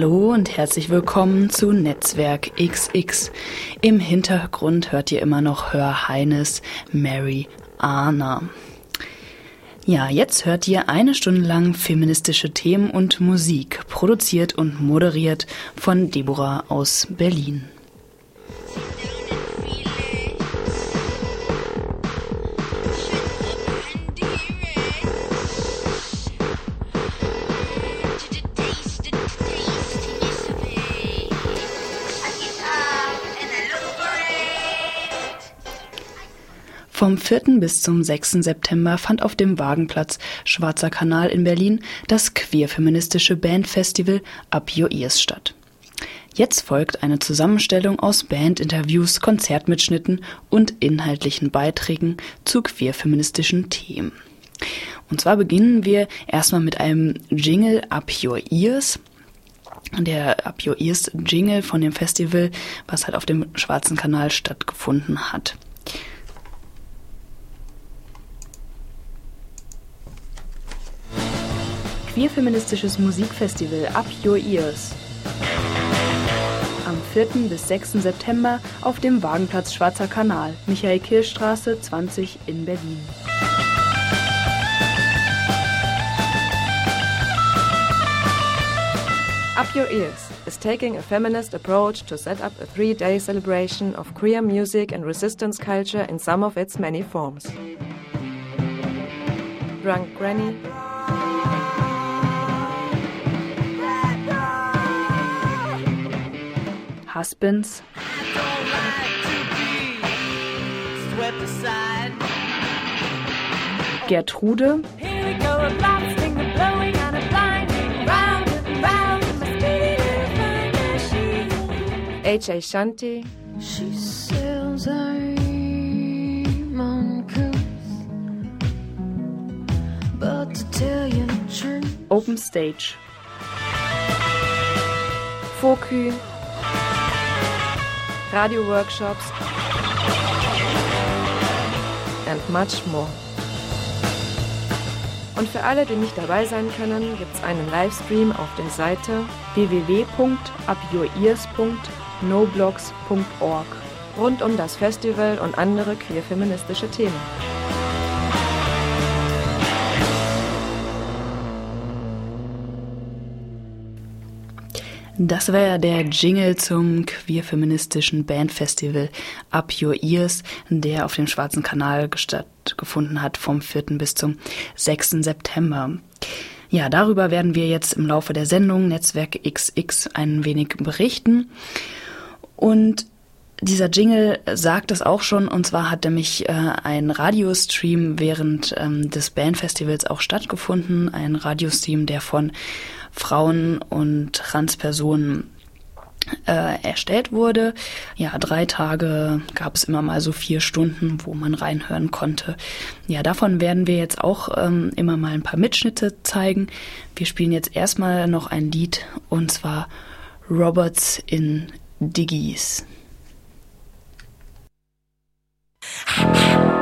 Hallo und herzlich willkommen zu Netzwerk XX. Im Hintergrund hört ihr immer noch Hör Heines Mary Anna. Ja, jetzt hört ihr eine Stunde lang feministische Themen und Musik, produziert und moderiert von Deborah aus Berlin. Vom 4. bis zum 6. September fand auf dem Wagenplatz Schwarzer Kanal in Berlin das queer-feministische Bandfestival Up Your Ears statt. Jetzt folgt eine Zusammenstellung aus Bandinterviews, Konzertmitschnitten und inhaltlichen Beiträgen zu queer-feministischen Themen. Und zwar beginnen wir erstmal mit einem Jingle Up Your Ears. Der Up Your Ears Jingle von dem Festival, was halt auf dem Schwarzen Kanal stattgefunden hat. Queerfeministisches Musikfestival Up Your Ears. Am 4. bis 6. September auf dem Wagenplatz Schwarzer Kanal, Michael-Kirch-Straße 20 in Berlin. Up Your Ears is taking a feminist approach to set up a three day celebration of queer music and resistance culture in some of its many forms. Drunk Granny, fine machine. H.A. Shanti, She uncouth, but to tell you the truth, Open Stage, Fokü, radio workshops, and much more. Und für alle, die nicht dabei sein können, gibt es einen Livestream auf der Seite www.upyourears.noblogs.org. rund um das Festival und andere queer-feministische Themen. Das war ja der Jingle zum queer-feministischen Bandfestival Up Your Ears, der auf dem Schwarzen Kanal stattgefunden hat vom 4. bis zum 6. September. Ja, darüber werden wir jetzt im Laufe der Sendung Netzwerk XX ein wenig berichten. Und dieser Jingle sagt es auch schon, und zwar hat nämlich äh, ein Radiostream während ähm, des Bandfestivals auch stattgefunden. Ein Radiostream, der von Frauen und Transpersonen äh, erstellt wurde. Ja, drei Tage gab es immer mal so vier Stunden, wo man reinhören konnte. Ja, davon werden wir jetzt auch ähm, immer mal ein paar Mitschnitte zeigen. Wir spielen jetzt erstmal noch ein Lied, und zwar Robots in Diggies.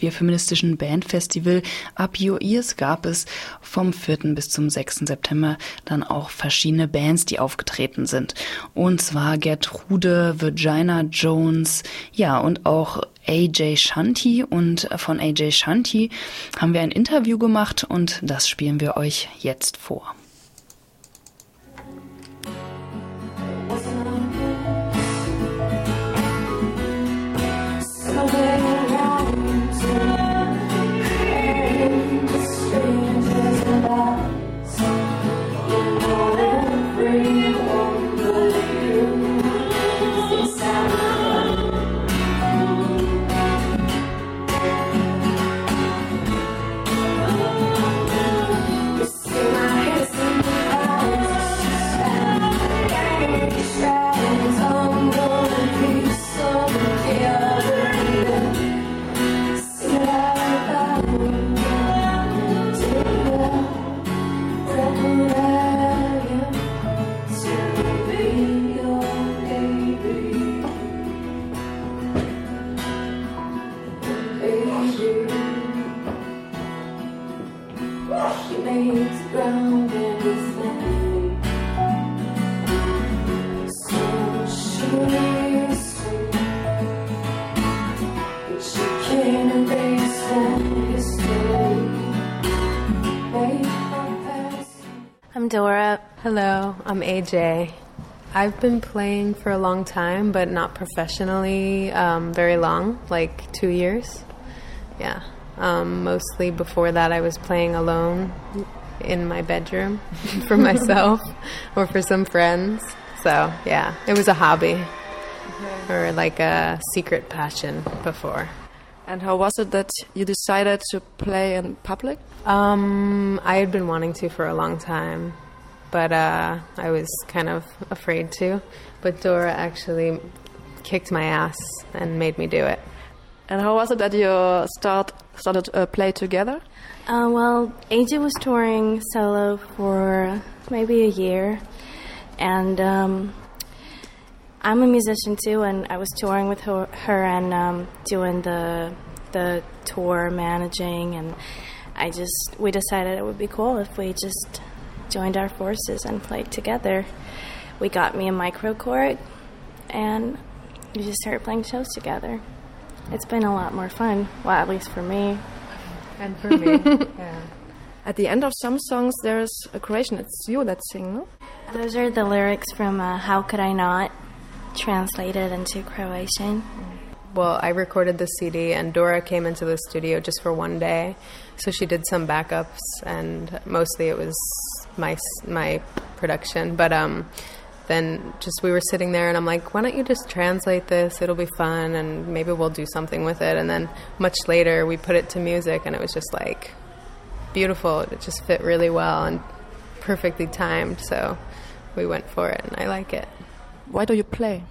Auf dem queer-feministischen Bandfestival Up Your Ears gab es vom 4. bis zum 6. September dann auch verschiedene Bands, die aufgetreten sind. Und zwar Gertrude, Virginia Jones, ja, und auch AJ Shanti. Und von AJ Shanti haben wir ein Interview gemacht und das spielen wir euch jetzt vor. AJ. I've been playing for a long time, but not professionally um, very long, like two years. Yeah. Um, mostly before that, I was playing alone in my bedroom for myself or for some friends. So, yeah, it was a hobby or like a secret passion before. And how was it that you decided to play in public? Um, I had been wanting to for a long time, but uh, I was kind of afraid to. But Dora actually kicked my ass and made me do it. And how was it that you start started to uh, play together? Uh, well, AJ was touring solo for maybe a year, and um, I'm a musician too, and I was touring with her, her and um, doing the the tour managing, and I just we decided it would be cool if we just joined our forces and played together. We got me a microchord, and we just started playing shows together. It's been a lot more fun, well, at least for me. And for me, yeah. At the end of some songs, there's a Croatian. It's you that sing, no? Those are the lyrics from uh, How Could I Not, translated into Croatian. Well, I recorded the CD, and Dora came into the studio just for one day, so she did some backups, and mostly it was my my production. But um, then just we were sitting there, and I'm like, why don't you just translate this? It'll be fun, and maybe we'll do something with it. And then much later, we put it to music, and it was just like beautiful. It just fit really well and perfectly timed. So we went for it, and I like it. Why do you play?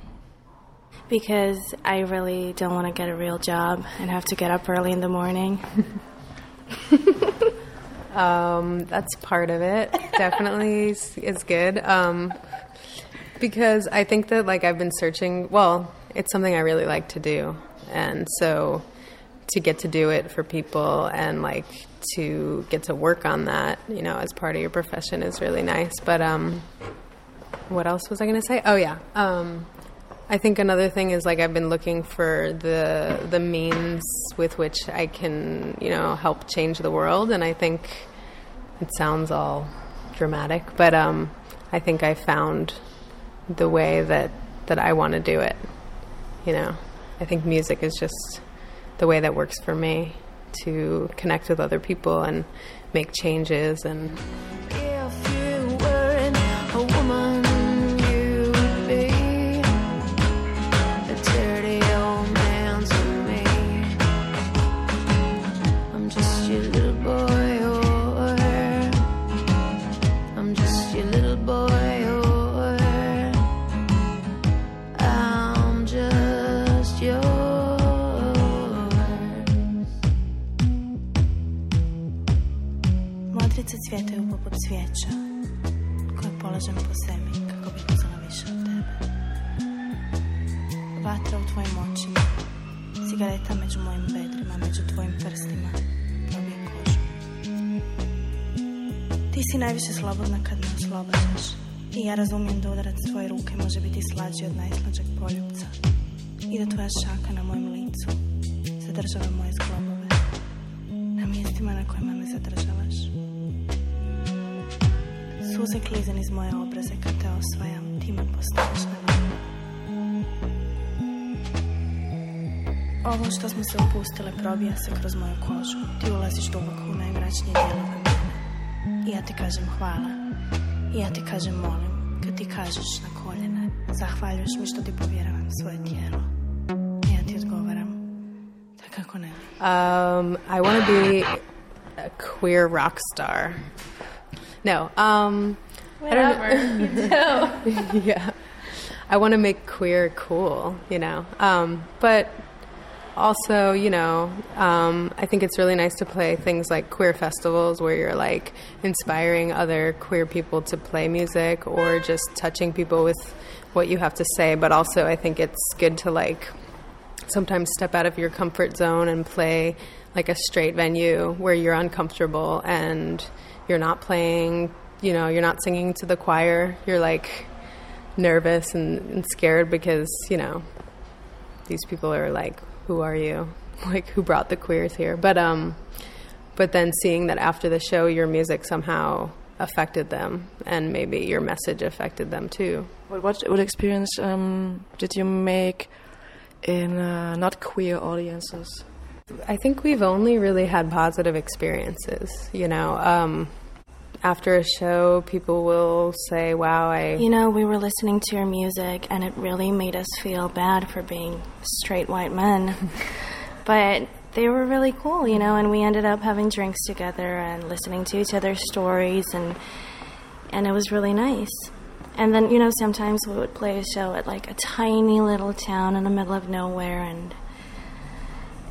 Because I really don't want to get a real job and have to get up early in the morning. Um, that's part of it. Definitely is, is good. Um, because I think that like I've been searching. Well, it's something I really like to do, and so to get to do it for people and like to get to work on that, you know, as part of your profession is really nice. But um, what else was I going to say? Oh yeah. Um, I think another thing is like I've been looking for the the means with which I can, you know, help change the world and I think it sounds all dramatic, but um, I think I found the way that that I want to do it. You know, I think music is just the way that works for me to connect with other people and make changes and cvjetaju poput cvijeća koje polažem po sebi kako bih uznala više od tebe. Vatra u tvojim očima Cigareta među mojim bedrima, među tvojim prstima, probije kožu. Ti si najviše slobodna kad me oslobađaš. I ja razumijem da udarac tvoje ruke može biti slađi od najslađeg poljubca. I da tvoja šaka na mojem licu zadržava moje zglobove. Na mjestima na kojima me zadržavaš. Klize iz moje obraze te osvajam, ti me na. Ovo što smo se upustile probija se kroz moju kožu. Ti ulaziš duboko u najmračnije dijelove mene. I ja ti kažem hvala. I ja ti kažem molim. Kad ti kažeš na koljene, zahvaljuješ mi što ti povjeravam svoje tijelo. I ja ti odgovaram. Ne. Um, I want to be a queer rock star. No, um, I don't know. yeah, I want to make queer cool, you know. Um, but also, you know, um, I think it's really nice to play things like queer festivals where you're like inspiring other queer people to play music or just touching people with what you have to say. But also, I think it's good to like sometimes step out of your comfort zone and play like a straight venue where you're uncomfortable and you're not playing, you know, you're not singing to the choir. You're like nervous and, and scared because, you know, these people are like, who are you? Like, who brought the queers here? But, um, but then seeing that after the show, your music somehow affected them and maybe your message affected them too. What, what, what experience um, did you make in uh, not queer audiences? I think we've only really had positive experiences. You know, um, after a show, people will say, "Wow, I." You know, we were listening to your music, and it really made us feel bad for being straight white men. but they were really cool, you know, and we ended up having drinks together and listening to each other's stories, and and it was really nice. And then, you know, sometimes we would play a show at like a tiny little town in the middle of nowhere, and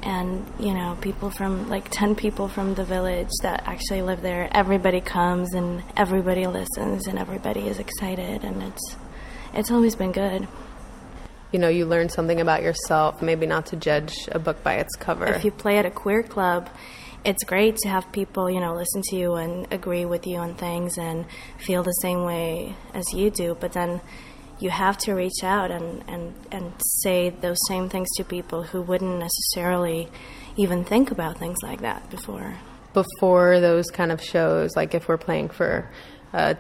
and you know people from like 10 people from the village that actually live there everybody comes and everybody listens and everybody is excited and it's it's always been good You know, you learn something about yourself. Maybe not to judge a book by its cover. if you play at a queer club it's great to have people you know listen to you and agree with you on things and feel the same way as you do but then you have to reach out and, and, and say those same things to people who wouldn't necessarily even think about things like that before before those kind of shows, like if we're playing for a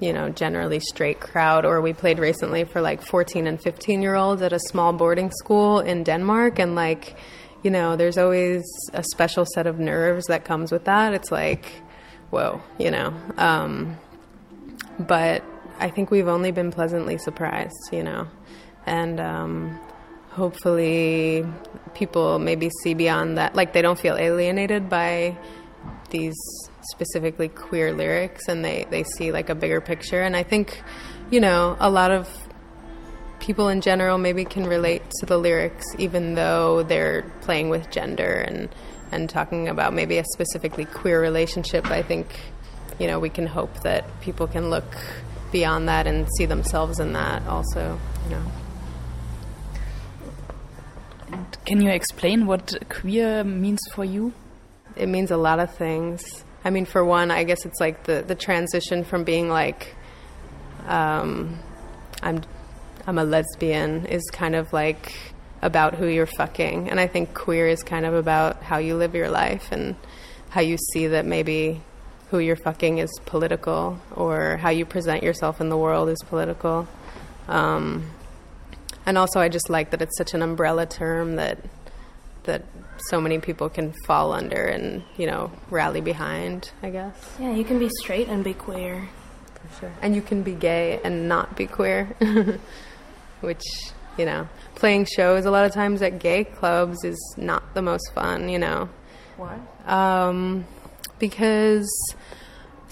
you know generally straight crowd, or we played recently for like 14 and 15 year olds at a small boarding school in Denmark, and like you know, there's always a special set of nerves that comes with that. It's like, whoa, you know. Um, but I think we've only been pleasantly surprised, you know, and um, hopefully people maybe see beyond that. Like they don't feel alienated by these specifically queer lyrics, and they they see like a bigger picture. And I think, you know, a lot of people in general maybe can relate to the lyrics, even though they're playing with gender and and talking about maybe a specifically queer relationship. I think, you know, we can hope that people can look beyond that and see themselves in that also. You know. Can you explain what queer means for you? It means a lot of things. I mean, for one, I guess it's like the, the transition from being like, um, I'm, I'm a lesbian is kind of like about who you're fucking. And I think queer is kind of about how you live your life and how you see that maybe who you're fucking is political or how you present yourself in the world is political. Um, and also, I just like that it's such an umbrella term that that so many people can fall under and you know rally behind. I guess. yeah you can be straight and be queer For sure. And you can be gay and not be queer, which you know, playing shows a lot of times at gay clubs is not the most fun. You know. Why? Um, because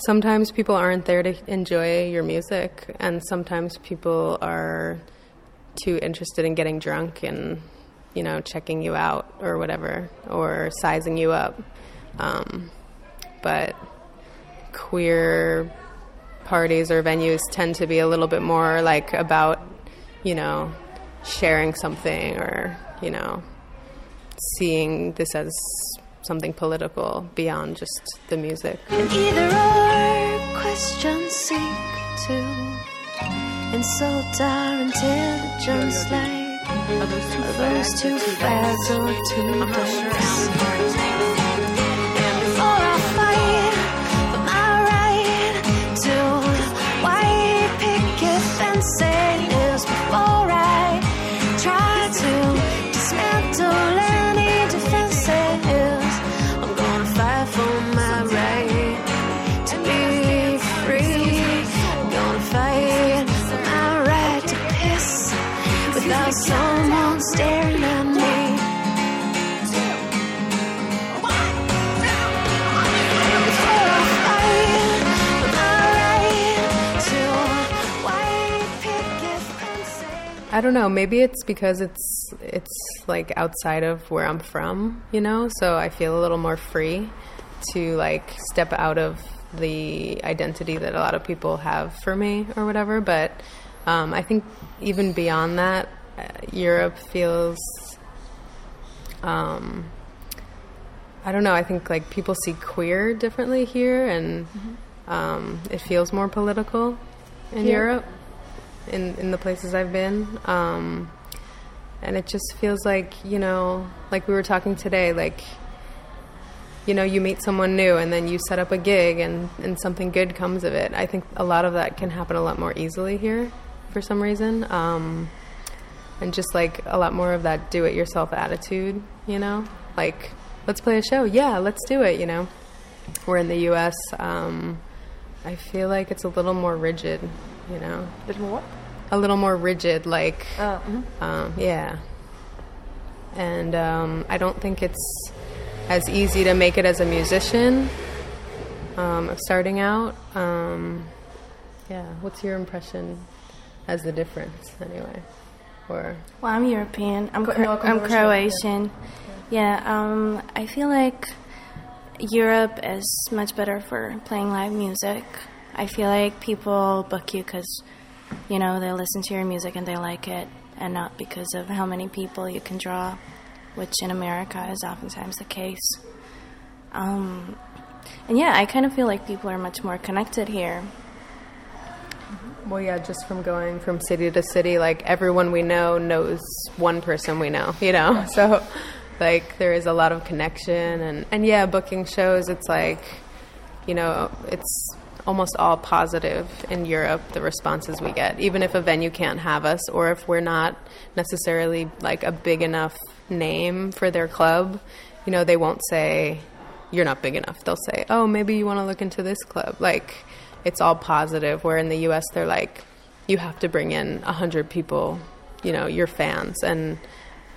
sometimes people aren't there to enjoy your music, and sometimes people are too interested in getting drunk and you know checking you out or whatever or sizing you up. Um, but queer parties or venues tend to be a little bit more like about you know sharing something or you know seeing this as something political beyond just the music. Either or questions seek to insult our intelligence like are those two fads or two fads? Before I don't know. Maybe it's because it's it's like outside of where I'm from, you know. So I feel a little more free to like step out of the identity that a lot of people have for me or whatever. But um, I think even beyond that, uh, Europe feels. Um, I don't know. I think like people see queer differently here, and um, it feels more political in Europe in in the places I've been. Um, and it just feels like you know, like we were talking today, like you know, you meet someone new and then you set up a gig and and something good comes of it. I think a lot of that can happen a lot more easily here, for some reason. Um, and just like a lot more of that do-it-yourself attitude, you know, like let's play a show, yeah, let's do it, you know. We're in the U.S., um, I feel like it's a little more rigid, you know Little more what? a little more rigid, like, Uh, mhm. um, yeah. And um, I don't think it's as easy to make it as a musician um, of starting out. Um, yeah, what's your impression as the difference, anyway? Or Well, I'm European. I'm, Co- Cro- no, I'm Croatian, Croatian. Yeah, um, I feel like Europe is much better for playing live music. I feel like people book you because, you know, they listen to your music and they like it, and not because of how many people you can draw, which in America is oftentimes the case. Um, and yeah, I kind of feel like people are much more connected here. Well, yeah, just from going from city to city, like everyone we know knows one person we know, you know? So, like, there is a lot of connection. And, and yeah, booking shows, it's like, you know, it's almost all positive in Europe, the responses we get. Even if a venue can't have us, or if we're not necessarily like a big enough name for their club, you know, they won't say, you're not big enough. They'll say, oh, maybe you want to look into this club. Like, it's all positive. Where in the U.S., they're like, you have to bring in a hundred people, you know, your fans, and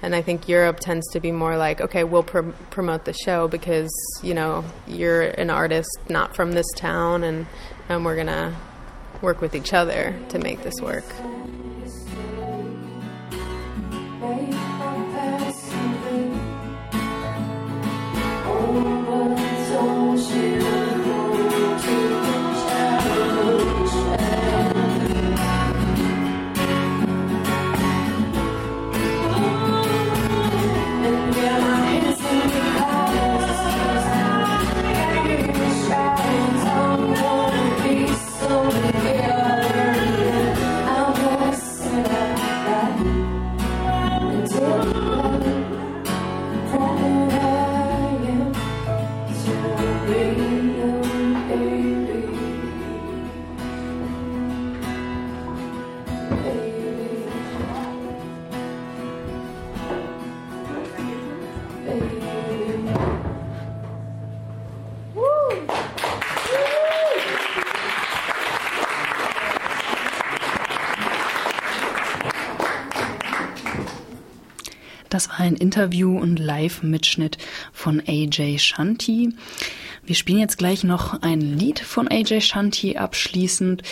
and I think Europe tends to be more like, okay, we'll pr- promote the show because you know you're an artist not from this town, and and we're gonna work with each other to make this work. Das ein Interview und Live-Mitschnitt von AJ Shanti. Wir spielen jetzt gleich noch ein Lied von AJ Shanti abschließend.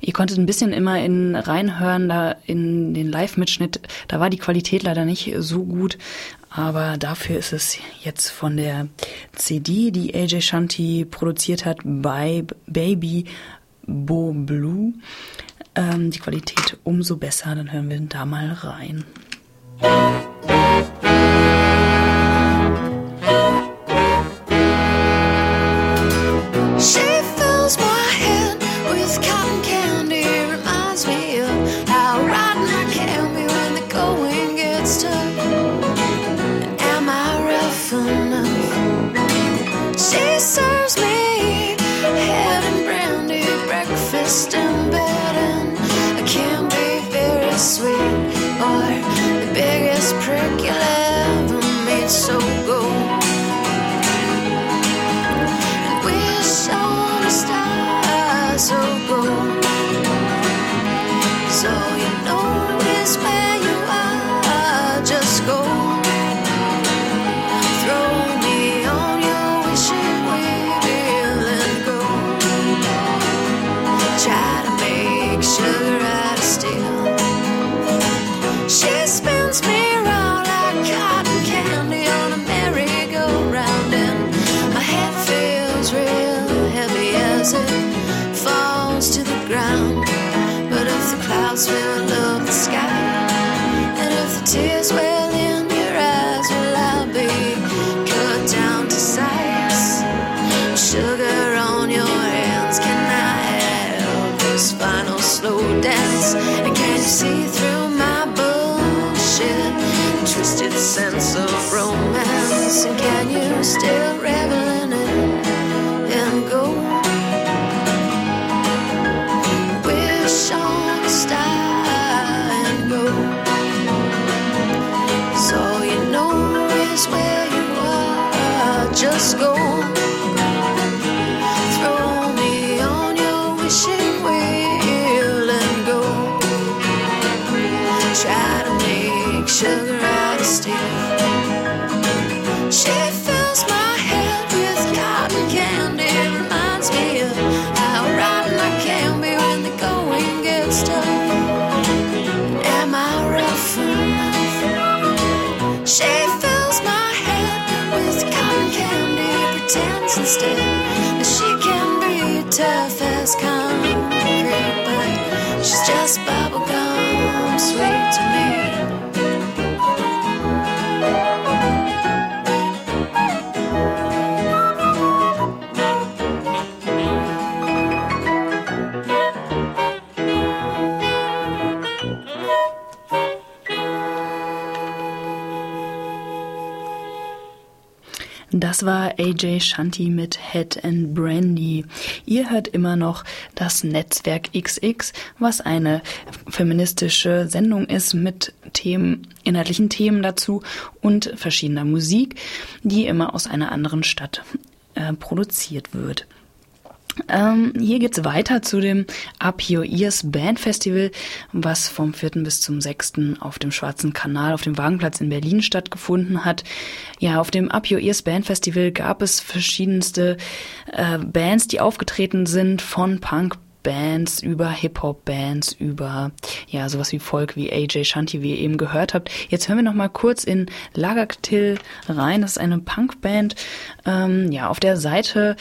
Ihr konntet ein bisschen immer in reinhören, da in den Live-Mitschnitt. Da war die Qualität leider nicht so gut, aber dafür ist es jetzt von der CD, die AJ Shanti produziert hat, bei Baby Bo Blue. Ähm, die Qualität umso besser. Dann hören wir da mal rein. See through my bullshit? Twisted sense of romance, and can you still Das war AJ Shanti mit Head and Brandy. Ihr hört immer noch das Netzwerk XX, was eine feministische Sendung ist mit Themen, inhaltlichen Themen dazu und verschiedener Musik, die immer aus einer anderen Stadt äh, produziert wird. Ähm, hier geht's weiter zu dem Up Your Ears Band Festival, was vom 4. bis zum 6. auf dem Schwarzen Kanal auf dem Wagenplatz in Berlin stattgefunden hat. Ja, auf dem Up Your Ears Band Festival gab es verschiedenste äh, Bands, die aufgetreten sind, von Punk Bands, über Hip-Hop-Bands, über ja sowas wie Folk, wie AJ Shanti, wie ihr eben gehört habt. Jetzt hören wir noch mal kurz in Lagertil rein. Das ist eine Punkband. Ähm, ja, auf der Seite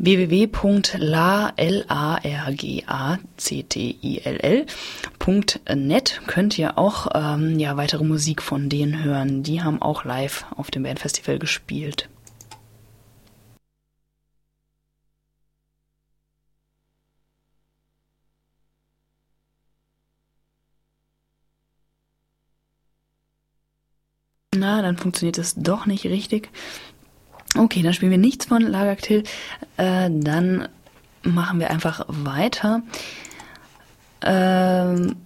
www.largactill.net könnt ihr auch ähm, ja weitere Musik von denen hören. Die haben auch live auf dem Bandfestival gespielt. Na, dann funktioniert es doch nicht richtig. Okay, dann spielen wir nichts von Lagaktil. Äh, dann machen wir einfach weiter. Ähm,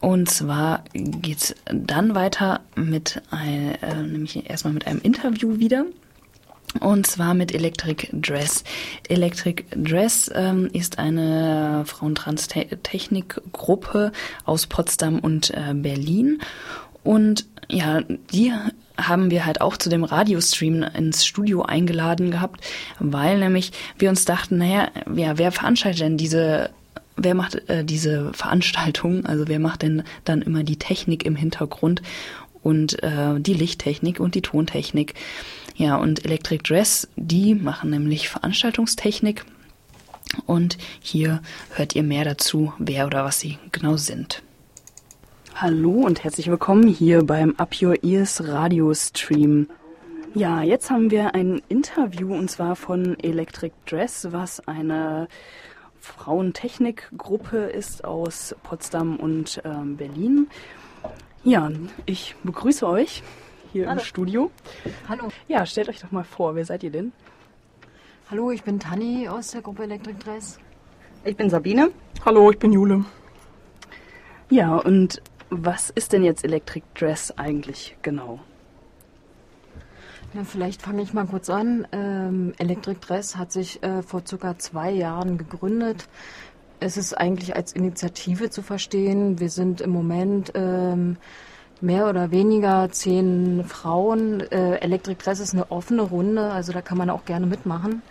und zwar geht's dann weiter mit ein, äh, nämlich erstmal mit einem Interview wieder. Und zwar mit Electric Dress. Electric Dress ähm, ist eine Frauentrans-Technik-Gruppe aus Potsdam und äh, Berlin. Und ja, die haben wir halt auch zu dem Radiostream ins Studio eingeladen gehabt, weil nämlich wir uns dachten, naja, ja, wer veranstaltet denn diese, wer macht äh, diese Veranstaltung? Also wer macht denn dann immer die Technik im Hintergrund und äh, die Lichttechnik und die Tontechnik? Ja, und Electric Dress, die machen nämlich Veranstaltungstechnik. Und hier hört ihr mehr dazu, wer oder was sie genau sind. Hallo und herzlich willkommen hier beim Up Your Ears Radio Stream. Ja, jetzt haben wir ein Interview und zwar von Electric Dress, was eine Frauentechnikgruppe ist aus Potsdam und ähm, Berlin. Ja, ich begrüße euch hier im Studio. Hallo. Ja, stellt euch doch mal vor, wer seid ihr denn? Hallo, ich bin Tanni aus der Gruppe Electric Dress. Ich bin Sabine. Hallo, ich bin Jule. Ja, und was ist denn jetzt Electric Dress eigentlich genau? Ja, vielleicht fange ich mal kurz an. Ähm, Electric Dress hat sich äh, vor circa zwei Jahren gegründet. es ist eigentlich als Initiative zu verstehen. Wir sind im Moment ähm, mehr oder weniger zehn Frauen. Äh, Electric Dress ist eine offene Runde, also da kann man auch gerne mitmachen.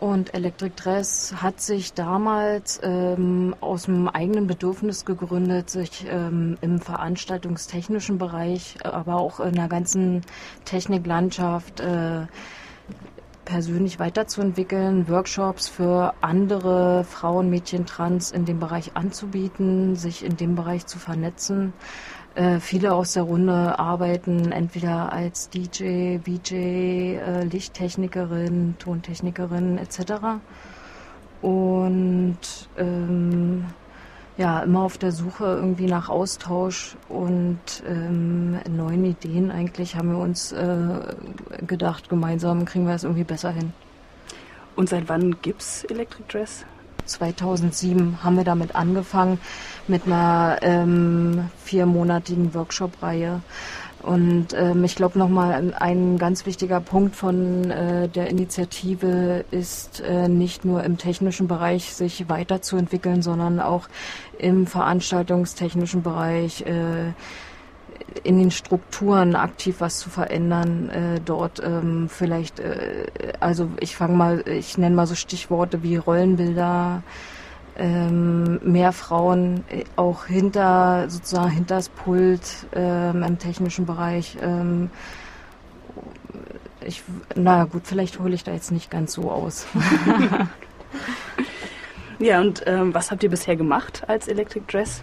Und Electric Dress hat sich damals ähm, aus dem eigenen Bedürfnis gegründet, sich ähm, im veranstaltungstechnischen Bereich, aber auch in der ganzen Techniklandschaft äh, persönlich weiterzuentwickeln, Workshops für andere Frauen, Mädchen, Trans in dem Bereich anzubieten, sich in dem Bereich zu vernetzen. Äh, viele aus der Runde arbeiten entweder als DJ, VJ, äh, Lichttechnikerin, Tontechnikerin etc. Und ähm, ja, immer auf der Suche irgendwie nach Austausch und ähm, neuen Ideen eigentlich haben wir uns äh, gedacht, gemeinsam kriegen wir das irgendwie besser hin. Und seit wann gibt's Electric Dress? 2007 haben wir damit angefangen mit einer ähm, viermonatigen Workshop-Reihe. Und ähm, ich glaube nochmal ein, ganz wichtiger Punkt von äh, der Initiative ist äh, nicht nur im technischen Bereich sich weiterzuentwickeln, sondern auch im veranstaltungstechnischen Bereich äh, in den Strukturen aktiv was zu verändern, äh, dort ähm, vielleicht, äh, also ich fange mal, ich nenne mal so Stichworte wie Rollenbilder, ähm, mehr Frauen äh, auch hinter sozusagen hinter das Pult ähm, im technischen Bereich. Ähm, ich, na gut, vielleicht hole ich da jetzt nicht ganz so aus. Ja, und ähm, was habt ihr bisher gemacht als Electric Dress?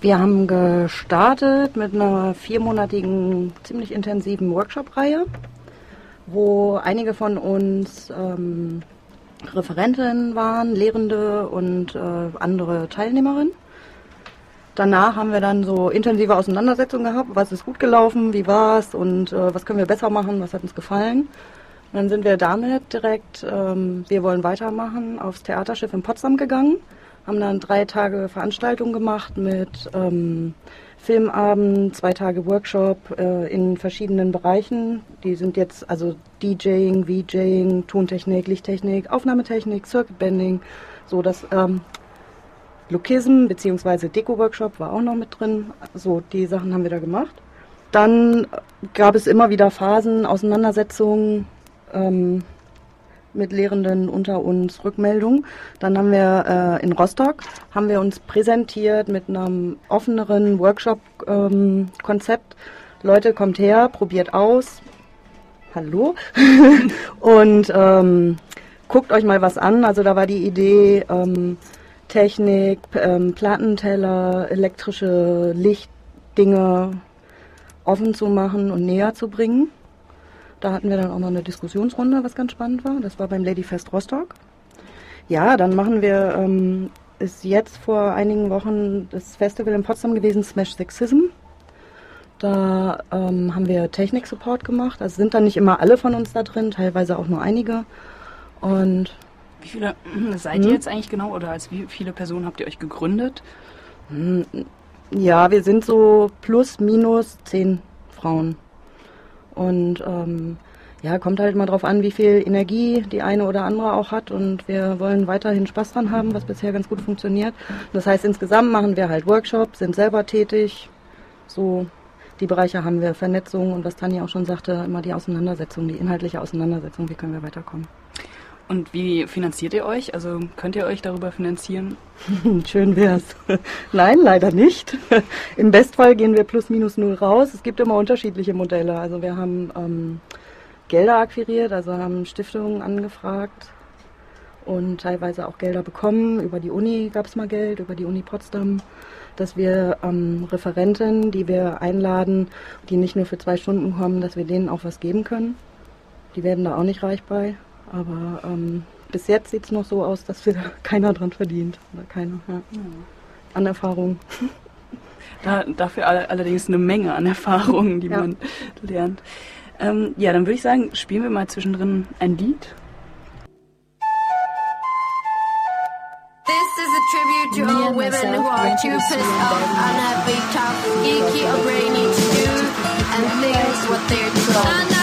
Wir haben gestartet mit einer viermonatigen, ziemlich intensiven Workshop-Reihe, wo einige von uns ähm, Referentinnen waren, Lehrende und äh, andere Teilnehmerinnen. Danach haben wir dann so intensive Auseinandersetzungen gehabt, was ist gut gelaufen, wie war es und äh, was können wir besser machen, was hat uns gefallen. Und dann sind wir damit direkt, ähm, wir wollen weitermachen, aufs Theaterschiff in Potsdam gegangen, haben dann drei Tage Veranstaltung gemacht mit ähm, Filmabend, zwei Tage Workshop äh, in verschiedenen Bereichen. Die sind jetzt also DJing, VJing, Tontechnik, Lichttechnik, Aufnahmetechnik, Circuitbending, so das ähm, Lookism bzw. Deko-Workshop war auch noch mit drin. So, die Sachen haben wir da gemacht. Dann gab es immer wieder Phasen, Auseinandersetzungen ähm, mit Lehrenden unter uns, Rückmeldungen. Dann haben wir äh, in Rostock haben wir uns präsentiert mit einem offeneren Workshop-Konzept. Leute, kommt her, probiert aus. Hallo. Und ähm, guckt euch mal was an. Also da war die Idee, ähm, Technik, ähm, Plattenteller, elektrische Lichtdinge offen zu machen und näher zu bringen. Da hatten wir dann auch noch eine Diskussionsrunde, was ganz spannend war. Das war beim Ladyfest Rostock. Ja, dann machen wir, ähm, ist jetzt vor einigen Wochen das Festival in Potsdam gewesen, Smash Sexism. Da ähm, haben wir Technik-Support gemacht. Also sind dann nicht immer alle von uns da drin, teilweise auch nur einige. Und Wie viele seid Hm? ihr jetzt eigentlich genau oder als wie viele Personen habt ihr euch gegründet? Hm, Ja, wir sind so plus minus zehn Frauen. Und ähm, ja, kommt halt mal drauf an, wie viel Energie die eine oder andere auch hat. Und wir wollen weiterhin Spaß dran haben, was bisher ganz gut funktioniert. Das heißt, insgesamt machen wir halt Workshops, sind selber tätig. So, die Bereiche haben wir Vernetzung und was Tanja auch schon sagte, immer die Auseinandersetzung, die inhaltliche Auseinandersetzung, wie können wir weiterkommen. Und wie finanziert ihr euch? Also könnt ihr euch darüber finanzieren? Schön wär's. Nein, leider nicht. Im Bestfall gehen wir plus minus null raus. Es gibt immer unterschiedliche Modelle. Also wir haben ähm, Gelder akquiriert, also haben Stiftungen angefragt und teilweise auch Gelder bekommen. Über die Uni gab es mal Geld, über die Uni Potsdam, dass wir ähm, Referenten, die wir einladen, die nicht nur für zwei Stunden kommen, dass wir denen auch was geben können. Die werden da auch nicht reich bei. Aber ähm, bis jetzt sieht es noch so aus, dass wir da keiner dran verdient. Oder keiner, ja. An Erfahrung. Da, dafür all, allerdings eine Menge an Erfahrungen, die Ja. man lernt. Ähm, ja, dann würde ich sagen, spielen wir mal zwischendrin ein Lied. This is a tribute to all women who are too pissed off and have tough, geeky or brainy to do and things what they're told.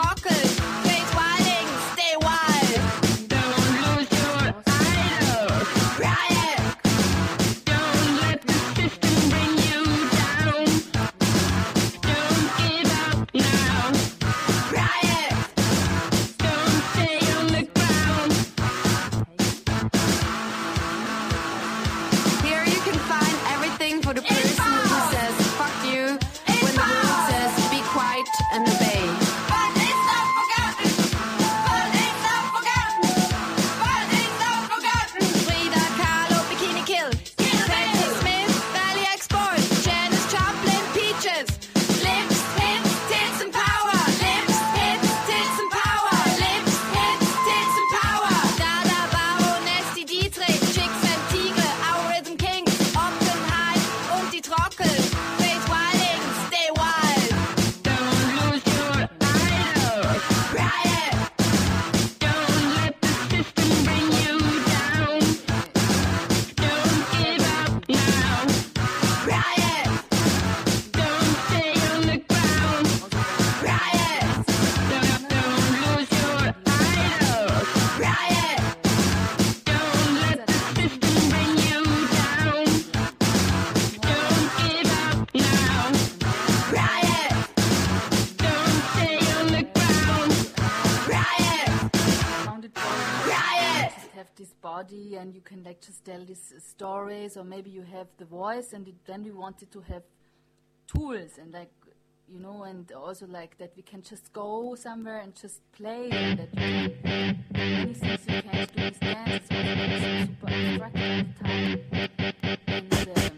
stalkers. just tell these uh, stories, or maybe you have the voice, and it, then we wanted to have tools and like you know, and also like that we can just go somewhere and just play, and that can many things you can do super at the time. And, uh,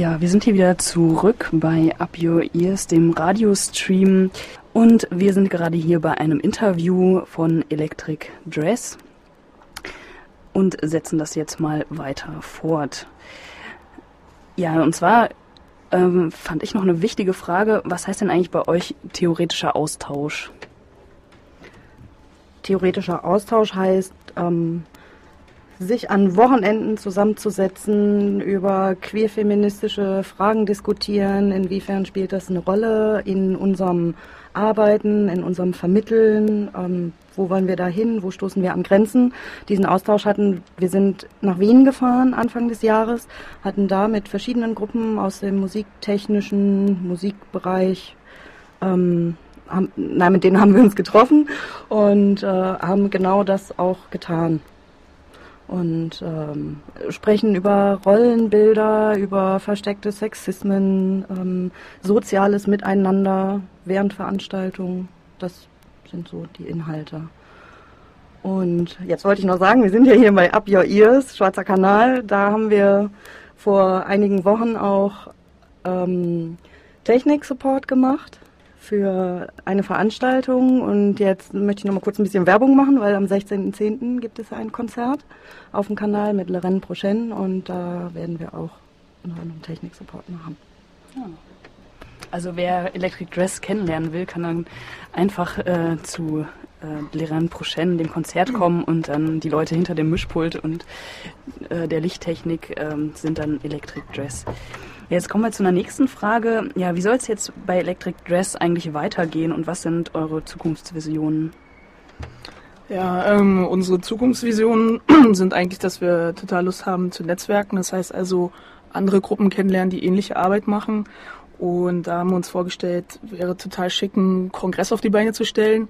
Ja, wir sind hier wieder zurück bei Up Your Ears, dem Radiostream. Und wir sind gerade hier bei einem Interview von Electric Dress und setzen das jetzt mal weiter fort. Ja, und zwar ähm, fand ich noch eine wichtige Frage. Was heißt denn eigentlich bei euch theoretischer Austausch? Theoretischer Austausch heißt, ähm, sich an Wochenenden zusammenzusetzen, über queerfeministische Fragen diskutieren, inwiefern spielt das eine Rolle in unserem Arbeiten, in unserem Vermitteln, ähm, wo wollen wir da hin, wo stoßen wir an Grenzen. Diesen Austausch hatten, wir sind nach Wien gefahren Anfang des Jahres, hatten da mit verschiedenen Gruppen aus dem musiktechnischen Musikbereich ähm, haben, nein, mit denen haben wir uns getroffen und äh, haben genau das auch getan. Und ähm, sprechen über Rollenbilder, über versteckte Sexismen, ähm, soziales Miteinander während Veranstaltungen. Das sind so die Inhalte. Und jetzt wollte ich noch sagen, wir sind ja hier bei Up Your Ears, Schwarzer Kanal. Da haben wir vor einigen Wochen auch ähm, Technik-Support gemacht für eine Veranstaltung und jetzt möchte ich noch mal kurz ein bisschen Werbung machen, weil am 16.10. gibt es ein Konzert auf dem Kanal mit Lorraine Prochaine und da werden wir auch einen Technik-Support machen. Ja. Also wer Electric Dress kennenlernen will, kann dann einfach äh, zu äh, Lorraine Prochaine, dem Konzert kommen und dann die Leute hinter dem Mischpult und äh, der Lichttechnik ähm, sind dann Electric Dress. Jetzt kommen wir zu einer nächsten Frage. Ja, wie soll es jetzt bei Electric Dress eigentlich weitergehen und was sind eure Zukunftsvisionen? Ja, ähm, unsere Zukunftsvisionen sind eigentlich, dass wir total Lust haben zu netzwerken. Das heißt also andere Gruppen kennenlernen, die ähnliche Arbeit machen. Und da haben wir uns vorgestellt, wäre total schick, einen Kongress auf die Beine zu stellen,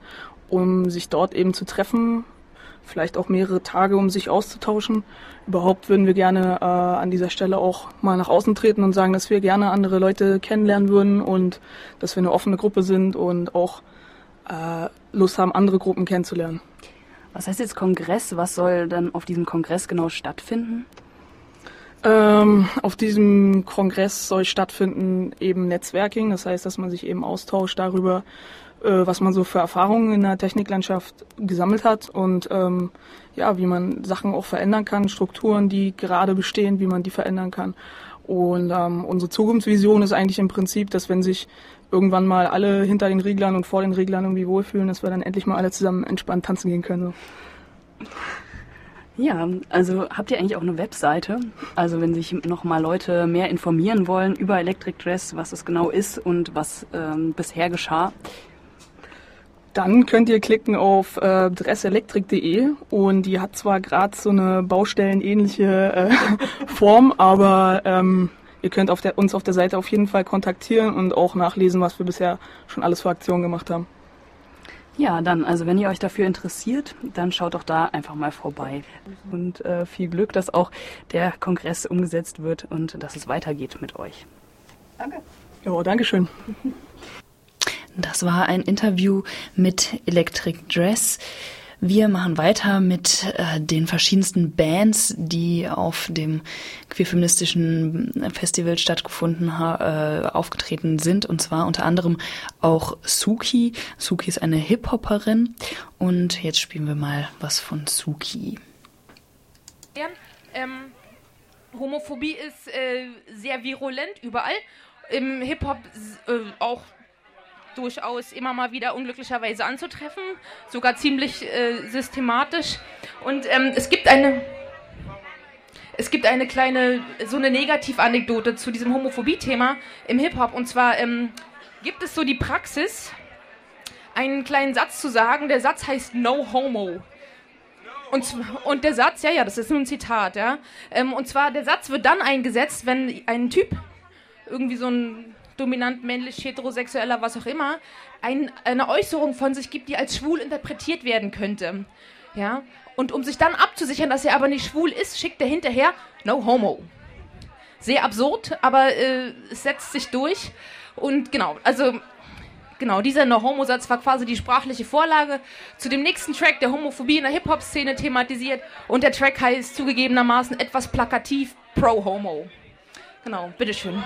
um sich dort eben zu treffen, vielleicht auch mehrere Tage, um sich auszutauschen. Überhaupt würden wir gerne äh, an dieser Stelle auch mal nach außen treten und sagen, dass wir gerne andere Leute kennenlernen würden und dass wir eine offene Gruppe sind und auch äh, Lust haben, andere Gruppen kennenzulernen. Was heißt jetzt Kongress? Was soll dann auf diesem Kongress genau stattfinden? Ähm, auf diesem Kongress soll stattfinden eben Netzwerking, das heißt, dass man sich eben austauscht darüber, was man so für Erfahrungen in der Techniklandschaft gesammelt hat und ähm, ja, wie man Sachen auch verändern kann, Strukturen, die gerade bestehen, wie man die verändern kann. Und ähm, unsere Zukunftsvision ist eigentlich im Prinzip, dass wenn sich irgendwann mal alle hinter den Reglern und vor den Reglern irgendwie wohlfühlen, dass wir dann endlich mal alle zusammen entspannt tanzen gehen können. So. Ja, also habt ihr eigentlich auch eine Webseite? Also wenn sich noch mal Leute mehr informieren wollen über Electric Dress, was es genau ist und was ähm, bisher geschah, dann könnt ihr klicken auf äh, dresselektrik.de und die hat zwar gerade so eine baustellenähnliche äh, Form, aber ähm, ihr könnt auf der, uns auf der Seite auf jeden Fall kontaktieren und auch nachlesen, was wir bisher schon alles für Aktionen gemacht haben. Ja, dann, also wenn ihr euch dafür interessiert, dann schaut doch da einfach mal vorbei. Und äh, viel Glück, dass auch der Kongress umgesetzt wird und dass es weitergeht mit euch. Danke. Ja, danke schön. Das war ein Interview mit Electric Dress. Wir machen weiter mit äh, den verschiedensten Bands, die auf dem queerfeministischen Festival stattgefunden äh, aufgetreten sind. Und zwar unter anderem auch Suki. Suki ist eine Hip-Hopperin. Und jetzt spielen wir mal was von Suki. Ähm, Homophobie ist äh, sehr virulent überall. Im Hip-Hop äh, auch durchaus immer mal wieder unglücklicherweise anzutreffen, sogar ziemlich äh, systematisch. Und ähm, es gibt eine es gibt eine kleine, so eine Negativanekdote zu diesem Homophobie-Thema im Hip-Hop. Und zwar ähm, gibt es so die Praxis, einen kleinen Satz zu sagen. Der Satz heißt No Homo. Und, und der Satz, ja, ja, das ist nur ein Zitat, ja. Ähm, und zwar, der Satz wird dann eingesetzt, wenn ein Typ, irgendwie so ein dominant männlich, heterosexueller, was auch immer, ein, eine Äußerung von sich gibt, die als schwul interpretiert werden könnte. Ja? Und um sich dann abzusichern, dass er aber nicht schwul ist, schickt er hinterher No Homo. Sehr absurd, aber äh, es setzt sich durch. Und genau, also genau, dieser No-Homo-Satz war quasi die sprachliche Vorlage zu dem nächsten Track, der Homophobie in der Hip-Hop-Szene thematisiert. Und der Track heißt zugegebenermaßen etwas plakativ Pro-Homo. Genau, bitteschön.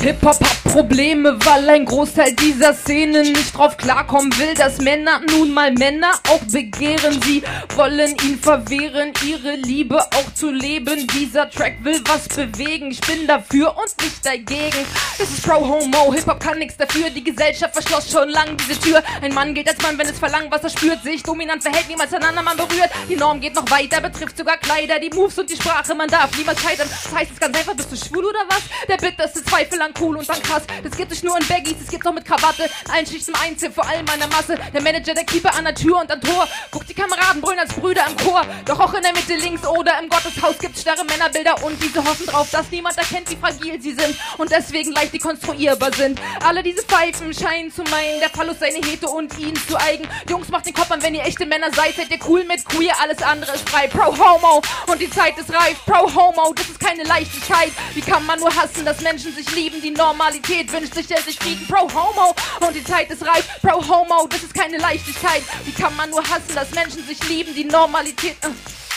Hip-Hop hat Probleme, weil ein Großteil dieser Szene nicht drauf klarkommen will, dass Männer nun mal Männer auch begehren. Sie wollen ihn verwehren, ihre Liebe auch zu leben. Dieser Track will was bewegen. Ich bin dafür und nicht dagegen. Das ist Pro-Homo, Hip-Hop kann nichts dafür. Die Gesellschaft verschloss schon lang diese Tür. Ein Mann gilt als Mann, wenn es verlangt, was er spürt. Sich dominant verhält, niemals einen anderen Mann berührt. Die Norm geht noch weiter, betrifft sogar Kleider, die Moves und die Sprache. Man darf niemals scheitern. Das heißt es ganz einfach, bist du schwul oder was? Der bitterste Zweifel an cool und dann krass. Das gibt es nur in Baggies, das gibt's auch mit Krawatte. Allen Schichten im Einzel, vor allem an der Masse. Der Manager, der Keeper an der Tür und am Tor. Guckt die Kameraden brüllen als Brüder im Chor. Doch auch in der Mitte links oder im Gotteshaus gibt's starre Männerbilder und diese hoffen drauf, dass niemand erkennt, wie fragil sie sind und deswegen leicht dekonstruierbar sind. Alle diese Pfeifen scheinen zu meinen, der Phallus seine Hete und ihn zu eigen. Jungs, macht den Kopf an, wenn ihr echte Männer seid, seid ihr cool mit queer, alles andere ist frei. Pro Homo und die Zeit ist reif. Pro Homo, das ist keine Leichtigkeit. Wie kann man nur hassen, dass Menschen sich lieben? Die Normalität wünscht sich endlich Frieden. Pro Homo und die Zeit ist reif. Pro Homo, das ist keine Leichtigkeit. Wie kann man nur hassen, dass Menschen sich lieben? Die Normalität. Äh.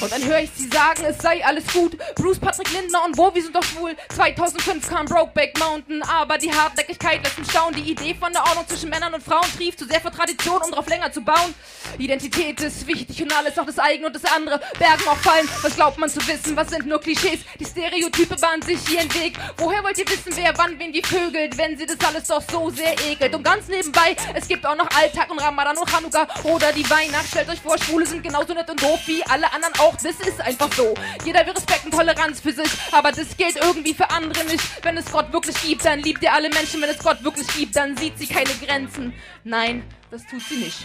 Und dann höre ich sie sagen, es sei alles gut. Bruce, Patrick Lindner und wo, wir sind doch schwul. 2005 kam Brokeback Mountain, aber die Hartnäckigkeit lässt mich staunen. Die Idee von der Ordnung zwischen Männern und Frauen trieft zu sehr für Tradition, um drauf länger zu bauen. Identität ist wichtig und alles, auch das eigene und das andere. Bergen auch fallen, was glaubt man zu wissen? Was sind nur Klischees? Die Stereotype bahnen sich ihren Weg. Woher wollt ihr wissen, wer wann wen wie vögelt, wenn sie das alles doch so sehr ekelt? Und ganz nebenbei, es gibt auch noch Alltag und Ramadan und Chanukka oder die Weihnacht. Stellt euch vor, Schwule sind genauso nett und doof wie alle anderen auch. Das ist einfach so. Jeder will Respekt und Toleranz für sich, aber das gilt irgendwie für andere nicht. Wenn es Gott wirklich gibt, dann liebt ihr alle Menschen. Wenn es Gott wirklich gibt, dann sieht sie keine Grenzen. Nein, das tut sie nicht.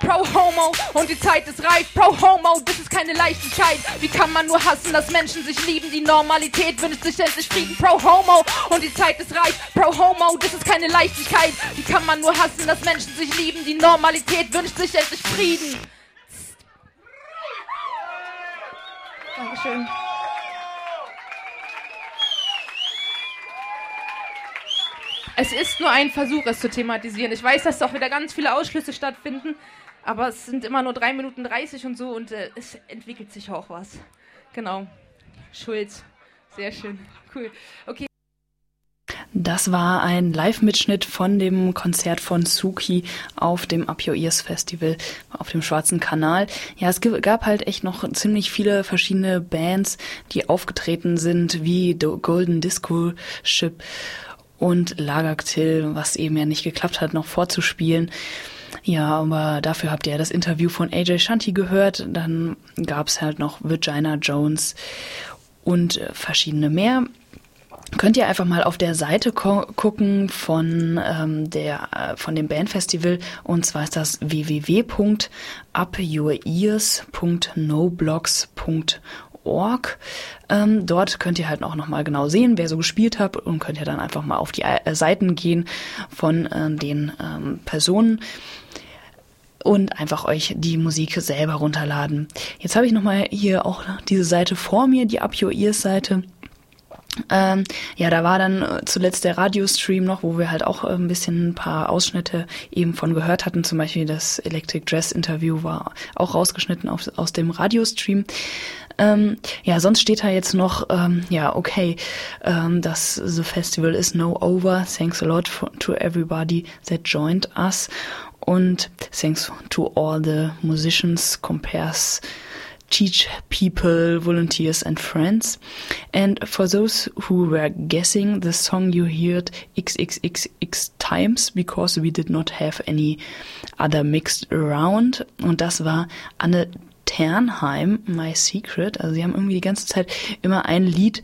Pro Homo und die Zeit ist reif. Pro Homo, das ist keine Leichtigkeit. Wie kann man nur hassen, dass Menschen sich lieben? Die Normalität wünscht sich endlich Frieden. Pro Homo und die Zeit ist reif. Pro Homo, das ist keine Leichtigkeit. Wie kann man nur hassen, dass Menschen sich lieben? Die Normalität wünscht sich endlich Frieden. Dankeschön. Es ist nur ein Versuch, es zu thematisieren. Ich weiß, dass auch wieder ganz viele Ausschlüsse stattfinden, aber es sind immer nur 3 Minuten 30 und so und äh, es entwickelt sich auch was. Genau. Schulz. Sehr schön. Cool. Okay. Das war ein Live-Mitschnitt von dem Konzert von Suki auf dem Up Your Ears Festival auf dem Schwarzen Kanal. Ja, es gab halt echt noch ziemlich viele verschiedene Bands, die aufgetreten sind, wie The Golden Disco Ship und Lagertil, was eben ja nicht geklappt hat, noch vorzuspielen. Ja, aber dafür habt ihr ja das Interview von AJ Shanti gehört. Dann gab's halt noch Virginia Jones und äh, verschiedene mehr könnt ihr einfach mal auf der Seite gucken von ähm, der äh, von dem Bandfestival und zwar ist das www.upyourears.noblogs.org. Ähm, dort könnt ihr halt auch noch mal genau sehen, wer so gespielt hat und könnt ihr dann einfach mal auf die äh, Seiten gehen von äh, den ähm, Personen und einfach euch die Musik selber runterladen. Jetzt habe ich noch mal hier auch diese Seite vor mir, die Up Your Ears Seite. Ähm, ja, da war dann äh, zuletzt der Radiostream noch, wo wir halt auch äh, ein bisschen ein paar Ausschnitte eben von gehört hatten. Zum Beispiel das Electric Dress Interview war auch rausgeschnitten auf, aus dem Radiostream. Ähm, ja, sonst steht da jetzt noch, ähm, ja, okay, ähm, das The Festival is no over. Thanks a lot for, to everybody that joined us. Und thanks to all the musicians, compares teach people, volunteers and friends. And for those who were guessing, the song you heard xxxx times because we did not have any other mixed around. Und das war Anne Ternheim, My Secret. Also sie haben irgendwie die ganze Zeit immer ein Lied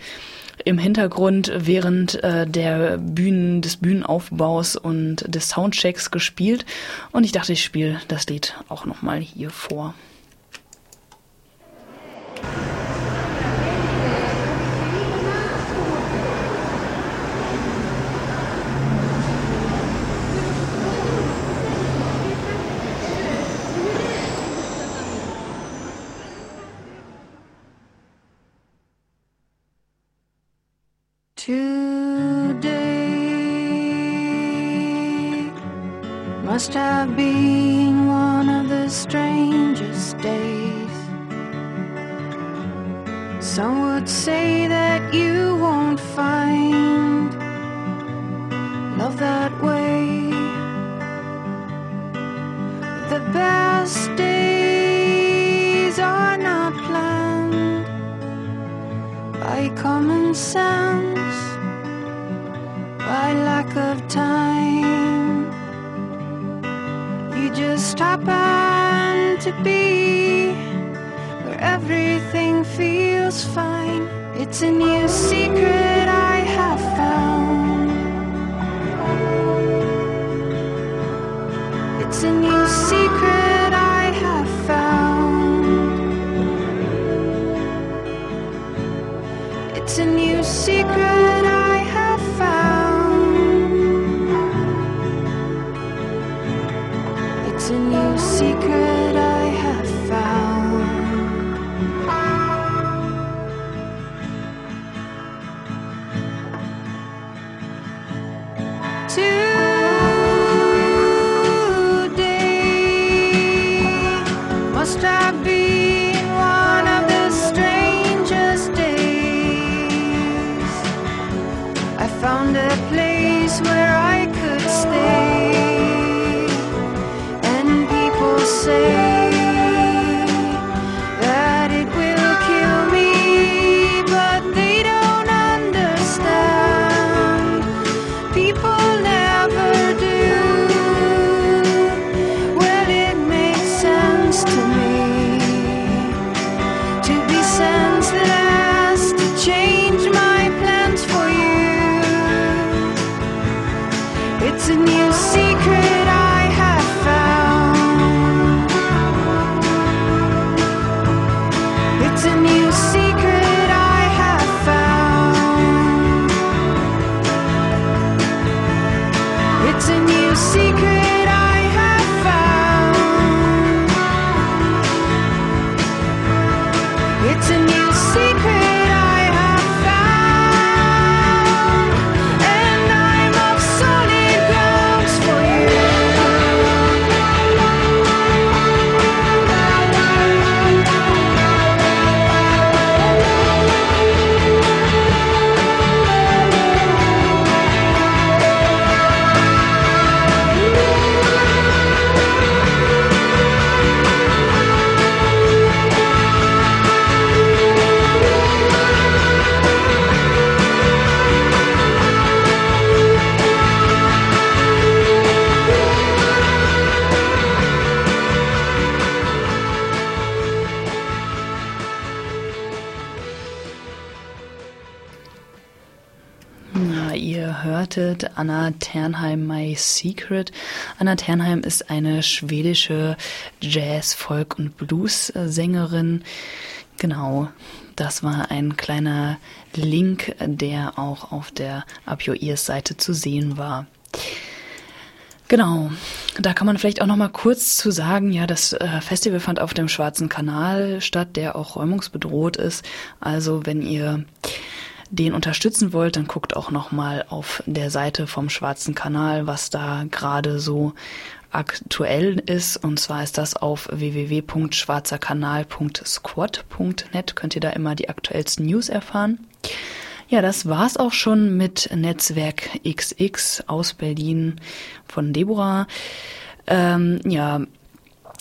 im Hintergrund während äh, der Bühnen, des Bühnenaufbaus und des Soundchecks gespielt. Und ich dachte, ich spiele das Lied auch nochmal hier vor. Today must have been one of the strangest days. Some would say that you won't find love that way. The best days are not planned by common sense, by lack of time. You just happen to be where everything feels fine. It's a new secret I have found. It's a new secret Anna Ternheim My Secret. Anna Ternheim ist eine schwedische Jazz, Folk und Blues-Sängerin. Genau, das war ein kleiner Link, der auch auf der Up Your Ears Seite zu sehen war. Genau, da kann man vielleicht auch noch mal kurz zu sagen, ja, das äh, Festival fand auf dem Schwarzen Kanal statt, der auch räumungsbedroht ist. Also, wenn ihr den unterstützen wollt, dann guckt auch noch mal auf der Seite vom Schwarzen Kanal, was da gerade so aktuell ist. Und zwar ist das auf www.schwarzerkanal.squad.net. Könnt ihr da immer die aktuellsten News erfahren. Ja, das war's auch schon mit Netzwerk XX aus Berlin von Deborah. Ähm, ja,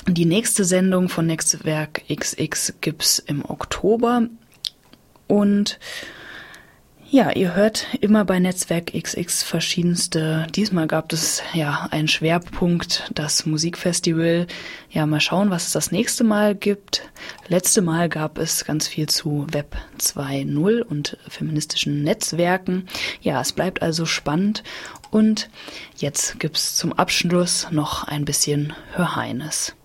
die nächste Sendung von Netzwerk XX gibt's im Oktober. Und ja, ihr hört immer bei Netzwerk XX verschiedenste. Diesmal gab es ja einen Schwerpunkt, das Musikfestival. Ja, mal schauen, was es das nächste Mal gibt. Letzte Mal gab es ganz viel zu Web 2.0 und feministischen Netzwerken. Ja, es bleibt also spannend. Und jetzt gibt's zum Abschluss noch ein bisschen Hörheines.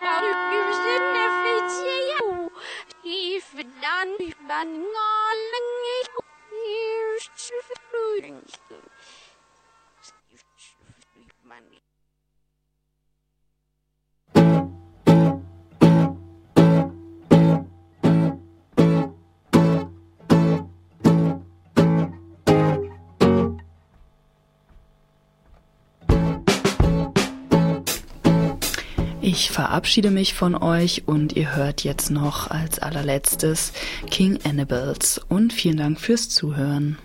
How dan all the years Ich verabschiede mich von euch und ihr hört jetzt noch als allerletztes King Annabels und vielen Dank fürs Zuhören.